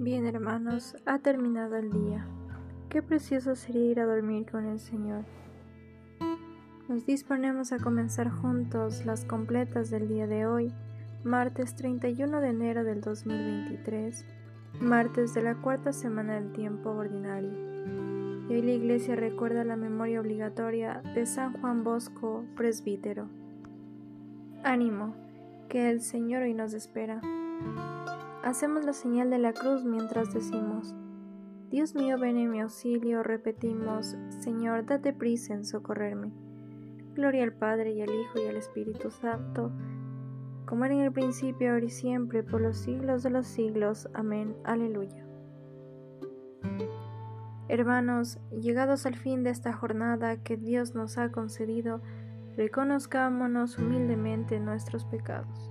Bien hermanos, ha terminado el día. Qué precioso sería ir a dormir con el Señor. Nos disponemos a comenzar juntos las completas del día de hoy, martes 31 de enero del 2023, martes de la cuarta semana del tiempo ordinario. Y hoy la iglesia recuerda la memoria obligatoria de San Juan Bosco, presbítero. Ánimo, que el Señor hoy nos espera. Hacemos la señal de la cruz mientras decimos, Dios mío, ven en mi auxilio, repetimos, Señor, date prisa en socorrerme. Gloria al Padre y al Hijo y al Espíritu Santo, como era en el principio, ahora y siempre, por los siglos de los siglos. Amén. Aleluya. Hermanos, llegados al fin de esta jornada que Dios nos ha concedido, reconozcámonos humildemente nuestros pecados.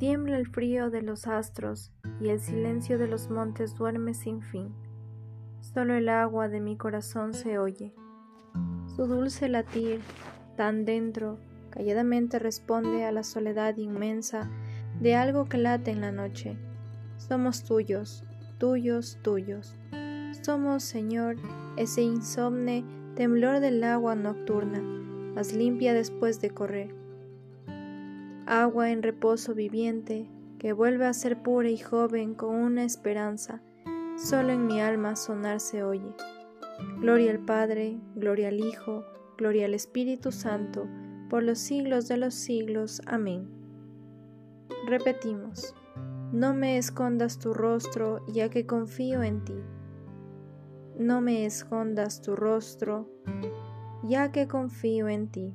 Tiembla el frío de los astros y el silencio de los montes duerme sin fin. Solo el agua de mi corazón se oye. Su dulce latir, tan dentro, calladamente responde a la soledad inmensa de algo que late en la noche. Somos tuyos, tuyos, tuyos. Somos, Señor, ese insomne temblor del agua nocturna, más limpia después de correr agua en reposo viviente, que vuelve a ser pura y joven con una esperanza, solo en mi alma sonar se oye. Gloria al Padre, gloria al Hijo, gloria al Espíritu Santo, por los siglos de los siglos. Amén. Repetimos, no me escondas tu rostro, ya que confío en ti. No me escondas tu rostro, ya que confío en ti.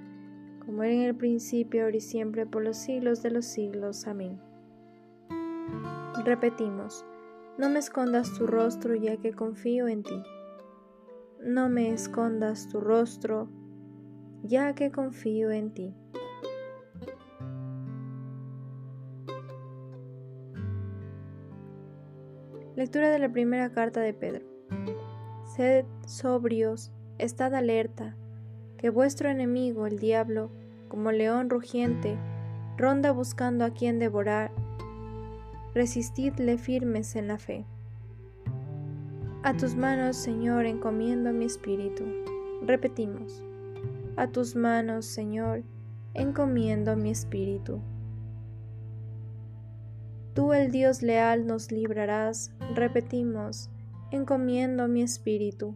como era en el principio, ahora y siempre, por los siglos de los siglos. Amén. Repetimos, no me escondas tu rostro ya que confío en ti. No me escondas tu rostro ya que confío en ti. Lectura de la primera carta de Pedro. Sed sobrios, estad alerta que vuestro enemigo, el diablo, como león rugiente, ronda buscando a quien devorar. Resistidle firmes en la fe. A tus manos, Señor, encomiendo mi espíritu. Repetimos. A tus manos, Señor, encomiendo mi espíritu. Tú el Dios leal nos librarás, repetimos, encomiendo mi espíritu.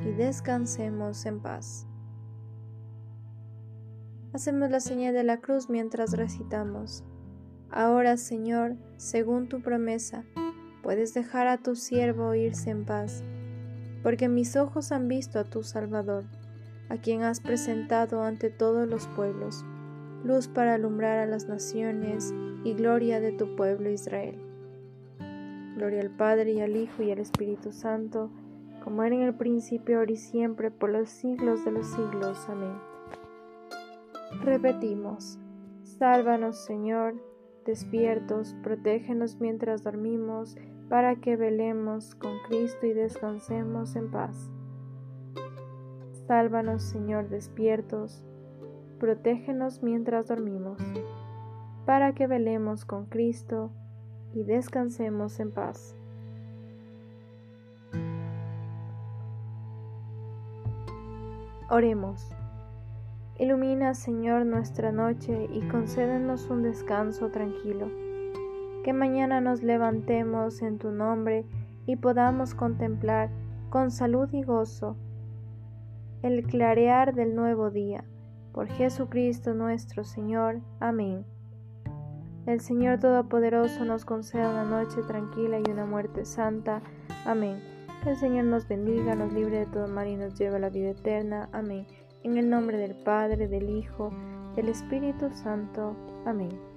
y descansemos en paz. Hacemos la señal de la cruz mientras recitamos. Ahora, Señor, según tu promesa, puedes dejar a tu siervo irse en paz, porque mis ojos han visto a tu Salvador, a quien has presentado ante todos los pueblos, luz para alumbrar a las naciones y gloria de tu pueblo Israel. Gloria al Padre y al Hijo y al Espíritu Santo, como era en el principio, ahora y siempre, por los siglos de los siglos. Amén. Repetimos, sálvanos Señor, despiertos, protégenos mientras dormimos, para que velemos con Cristo y descansemos en paz. Sálvanos Señor, despiertos, protégenos mientras dormimos, para que velemos con Cristo y descansemos en paz. Oremos. Ilumina, Señor, nuestra noche y concédenos un descanso tranquilo. Que mañana nos levantemos en tu nombre y podamos contemplar con salud y gozo el clarear del nuevo día. Por Jesucristo nuestro Señor. Amén. El Señor Todopoderoso nos conceda una noche tranquila y una muerte santa. Amén. Que el Señor nos bendiga, nos libre de todo mal y nos lleve a la vida eterna. Amén. En el nombre del Padre, del Hijo, del Espíritu Santo. Amén.